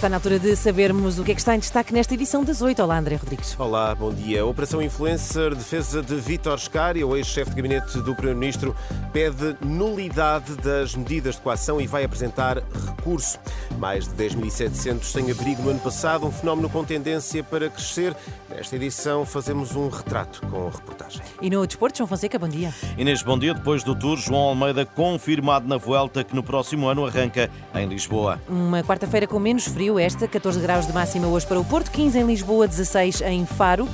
Está na altura de sabermos o que é que está em destaque nesta edição das 8. Olá, André Rodrigues. Olá, bom dia. A Operação Influencer, defesa de Vítor Scari, o ex-chefe de gabinete do Primeiro-Ministro, pede nulidade das medidas de coação e vai apresentar recurso. Mais de 10.700 sem abrigo no ano passado, um fenómeno com tendência para crescer. Nesta edição fazemos um retrato com reportagem. E no Desporto, João Fonseca, bom dia. Inês, bom dia. Depois do Tour, João Almeida confirmado na Vuelta que no próximo ano arranca em Lisboa. Uma quarta-feira com menos frio esta, 14 graus de máxima hoje para o Porto, 15 em Lisboa, 16 em Faro.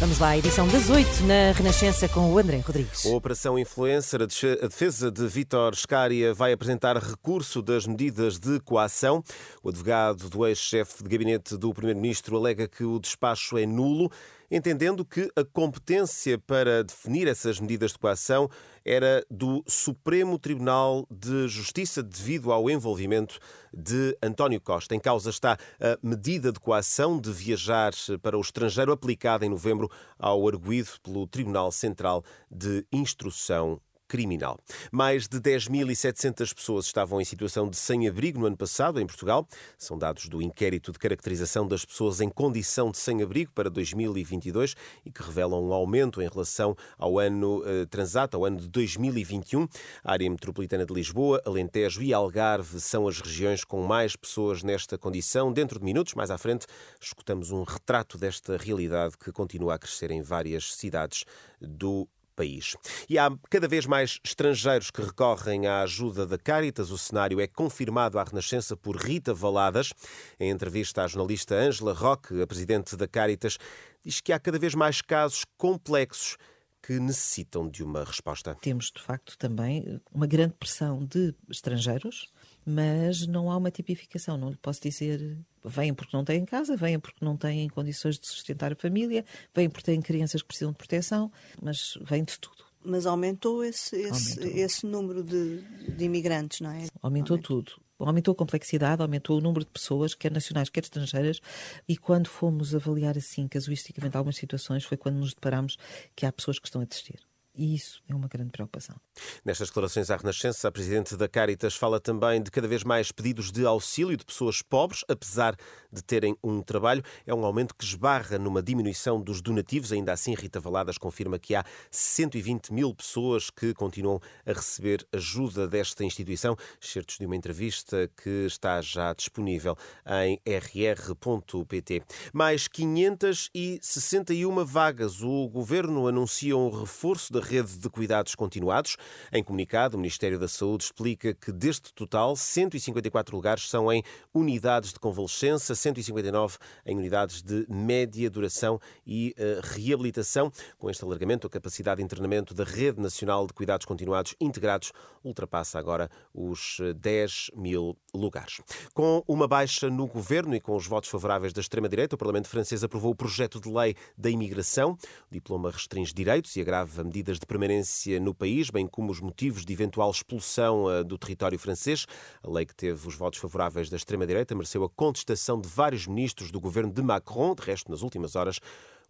Vamos lá, edição das 8 na Renascença com o André Rodrigues. A Operação Influencer, a defesa de Vítor Scária vai apresentar recurso das medidas de coação. O advogado do ex-chefe de gabinete do Primeiro-Ministro alega que o despacho é nulo entendendo que a competência para definir essas medidas de coação era do Supremo Tribunal de Justiça devido ao envolvimento de António Costa. Em causa está a medida de coação de viajar para o estrangeiro aplicada em novembro ao arguído pelo Tribunal Central de Instrução criminal. Mais de 10.700 pessoas estavam em situação de sem-abrigo no ano passado em Portugal. São dados do inquérito de caracterização das pessoas em condição de sem-abrigo para 2022 e que revelam um aumento em relação ao ano eh, transato, ao ano de 2021. A área metropolitana de Lisboa, Alentejo e Algarve são as regiões com mais pessoas nesta condição. Dentro de minutos, mais à frente, escutamos um retrato desta realidade que continua a crescer em várias cidades do país. E há cada vez mais estrangeiros que recorrem à ajuda da Caritas. O cenário é confirmado à Renascença por Rita Valadas. Em entrevista à jornalista Ângela Roque, a presidente da Caritas, diz que há cada vez mais casos complexos que necessitam de uma resposta. Temos, de facto, também uma grande pressão de estrangeiros mas não há uma tipificação. Não lhe posso dizer vêm porque não têm casa, vêm porque não têm condições de sustentar a família, vêm porque têm crianças que precisam de proteção, mas vêm de tudo. Mas aumentou esse, esse, aumentou. esse número de, de, imigrantes, não é? Aumentou, aumentou tudo. Aumentou a complexidade, aumentou o número de pessoas, quer nacionais, quer estrangeiras, e quando fomos avaliar assim, casuisticamente, algumas situações, foi quando nos deparamos que há pessoas que estão a desistir. E isso é uma grande preocupação. Nestas declarações à Renascença, a Presidente da Caritas fala também de cada vez mais pedidos de auxílio de pessoas pobres, apesar de terem um trabalho. É um aumento que esbarra numa diminuição dos donativos. Ainda assim, Rita Valadas confirma que há 120 mil pessoas que continuam a receber ajuda desta instituição. Certos de uma entrevista que está já disponível em rr.pt. Mais 561 vagas. O Governo anuncia um reforço da rede de cuidados continuados. Em comunicado, o Ministério da Saúde explica que deste total, 154 lugares são em unidades de convalescença, 159 em unidades de média duração e uh, reabilitação. Com este alargamento, a capacidade de internamento da Rede Nacional de Cuidados Continuados Integrados ultrapassa agora os 10 eh, mil lugares. Com uma baixa no governo e com os votos favoráveis da extrema-direita, o Parlamento francês aprovou o projeto de lei da imigração. O diploma restringe direitos e agrava medidas medidas de permanência no país, bem como os motivos de eventual expulsão eh, do território francês. A lei que teve os votos favoráveis da extrema-direita mereceu a contestação de vários ministros do governo de Macron. De resto, nas últimas horas,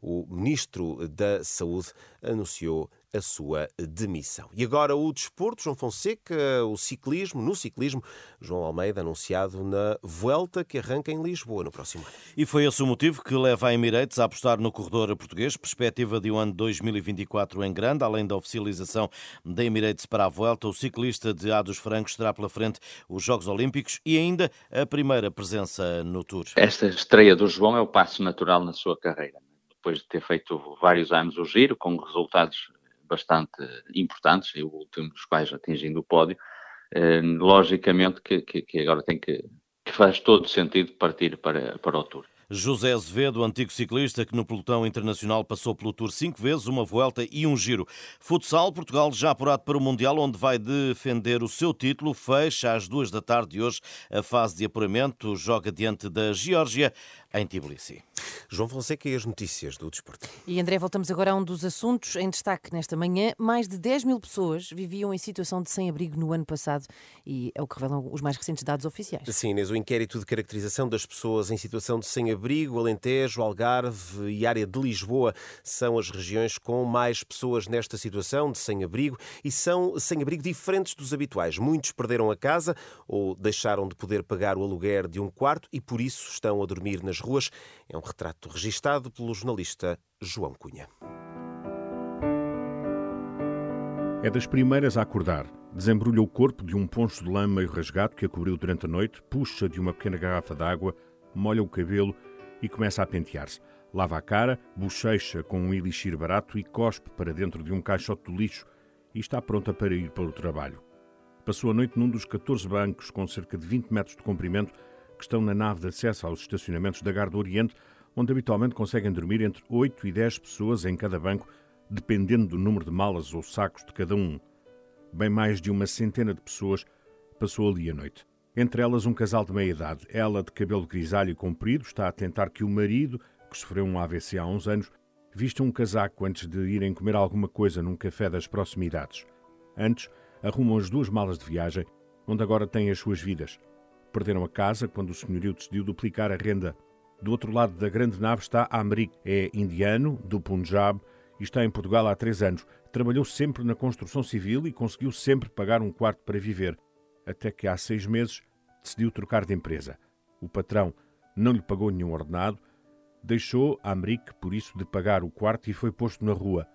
o ministro da Saúde anunciou a sua demissão. E agora o desporto, João Fonseca, o ciclismo, no ciclismo, João Almeida anunciado na Vuelta que arranca em Lisboa no próximo ano. E foi esse o motivo que leva a Emirates a apostar no corredor português, perspectiva de um ano 2024 em grande, além da oficialização da Emirates para a Vuelta, o ciclista de A dos Francos terá pela frente os Jogos Olímpicos e ainda a primeira presença no Tour. Esta estreia do João é o passo natural na sua carreira. Depois de ter feito vários anos o giro, com resultados bastante importantes, e o último dos quais atingindo o pódio, eh, logicamente que, que, que, agora tem que, que faz todo sentido partir para, para o Tour. José Azevedo, antigo ciclista que no pelotão internacional passou pelo Tour cinco vezes, uma volta e um giro. Futsal, Portugal já apurado para o Mundial, onde vai defender o seu título. Fecha às duas da tarde de hoje a fase de apuramento. Joga diante da Geórgia em Tbilisi. João Fonseca e as notícias do desporto. E André, voltamos agora a um dos assuntos em destaque nesta manhã. Mais de 10 mil pessoas viviam em situação de sem-abrigo no ano passado e é o que revelam os mais recentes dados oficiais. Sim, Inês, o inquérito de caracterização das pessoas em situação de sem-abrigo, Alentejo, Algarve e área de Lisboa são as regiões com mais pessoas nesta situação de sem-abrigo e são sem-abrigo diferentes dos habituais. Muitos perderam a casa ou deixaram de poder pagar o aluguer de um quarto e por isso estão a dormir nas ruas. É um retrato registado pelo jornalista João Cunha. É das primeiras a acordar. Desembrulha o corpo de um poncho de lã meio rasgado que a cobriu durante a noite, puxa de uma pequena garrafa de água, molha o cabelo e começa a pentear-se. Lava a cara, bochecha com um elixir barato e cospe para dentro de um caixote de lixo e está pronta para ir para o trabalho. Passou a noite num dos 14 bancos com cerca de 20 metros de comprimento que estão na nave de acesso aos estacionamentos da Gar do Oriente, onde habitualmente conseguem dormir entre 8 e 10 pessoas em cada banco, dependendo do número de malas ou sacos de cada um. Bem mais de uma centena de pessoas passou ali a noite. Entre elas, um casal de meia-idade. Ela, de cabelo grisalho comprido, está a tentar que o marido, que sofreu um AVC há uns anos, vista um casaco antes de irem comer alguma coisa num café das proximidades. Antes, arrumam as duas malas de viagem, onde agora têm as suas vidas. Perderam a casa quando o senhorio decidiu duplicar a renda. Do outro lado da grande nave está Amrik. É indiano, do Punjab, e está em Portugal há três anos. Trabalhou sempre na construção civil e conseguiu sempre pagar um quarto para viver. Até que há seis meses decidiu trocar de empresa. O patrão não lhe pagou nenhum ordenado, deixou Amrik, por isso, de pagar o quarto e foi posto na rua.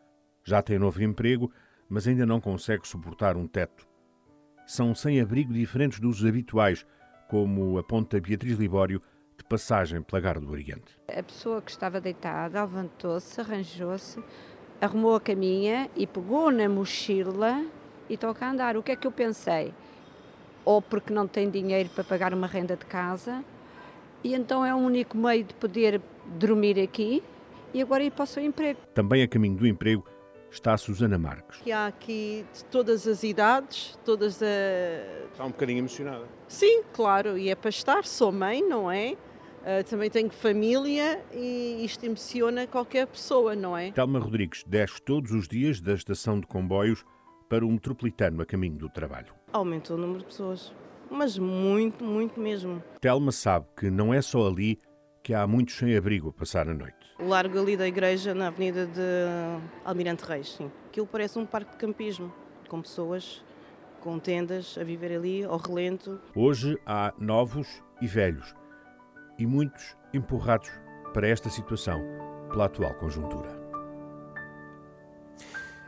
Já tem novo emprego, mas ainda não consegue suportar um teto. São sem abrigo diferentes dos habituais, como aponta Beatriz Libório, de passagem pela Gara do Oriente. A pessoa que estava deitada levantou-se, arranjou-se, arrumou a caminha e pegou na mochila e toca a andar. O que é que eu pensei? Ou porque não tem dinheiro para pagar uma renda de casa, e então é o único meio de poder dormir aqui e agora ir para o seu emprego. Também a caminho do emprego está a Susana Marques. Que há aqui de todas as idades, todas a... Está um bocadinho emocionada. Sim, claro, e é para estar, sou mãe, não é? Uh, também tenho família e isto emociona qualquer pessoa, não é? Telma Rodrigues desce todos os dias da estação de comboios para o metropolitano a caminho do trabalho. Aumentou o número de pessoas, mas muito, muito mesmo. Telma sabe que não é só ali que há muitos sem abrigo a passar a noite. O largo ali da igreja, na avenida de Almirante Reis, sim. Aquilo parece um parque de campismo, com pessoas com tendas a viver ali ao relento. Hoje há novos e velhos, e muitos empurrados para esta situação pela atual conjuntura.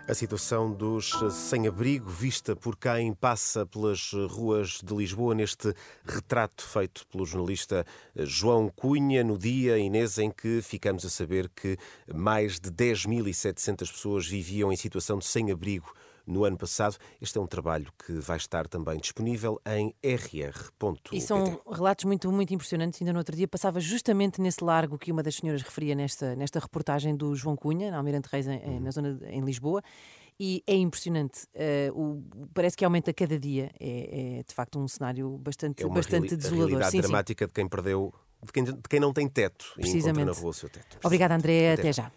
A situação dos sem-abrigo, vista por quem passa pelas ruas de Lisboa, neste retrato feito pelo jornalista João Cunha, no dia, Inês, em que ficamos a saber que mais de 10.700 pessoas viviam em situação de sem-abrigo no ano passado. Este é um trabalho que vai estar também disponível em rr.pt. E são relatos muito, muito impressionantes. Ainda no outro dia passava justamente nesse largo que uma das senhoras referia nesta, nesta reportagem do João Cunha, na Almirante Reis, em, uhum. na zona de, em Lisboa. E é impressionante. Uh, o, parece que aumenta cada dia. É, é de facto um cenário bastante, é uma bastante desolador. A realidade sim, dramática sim. de quem perdeu, de quem, de quem não tem teto e encontra na rua o seu teto. Obrigada, André. Até, Até já.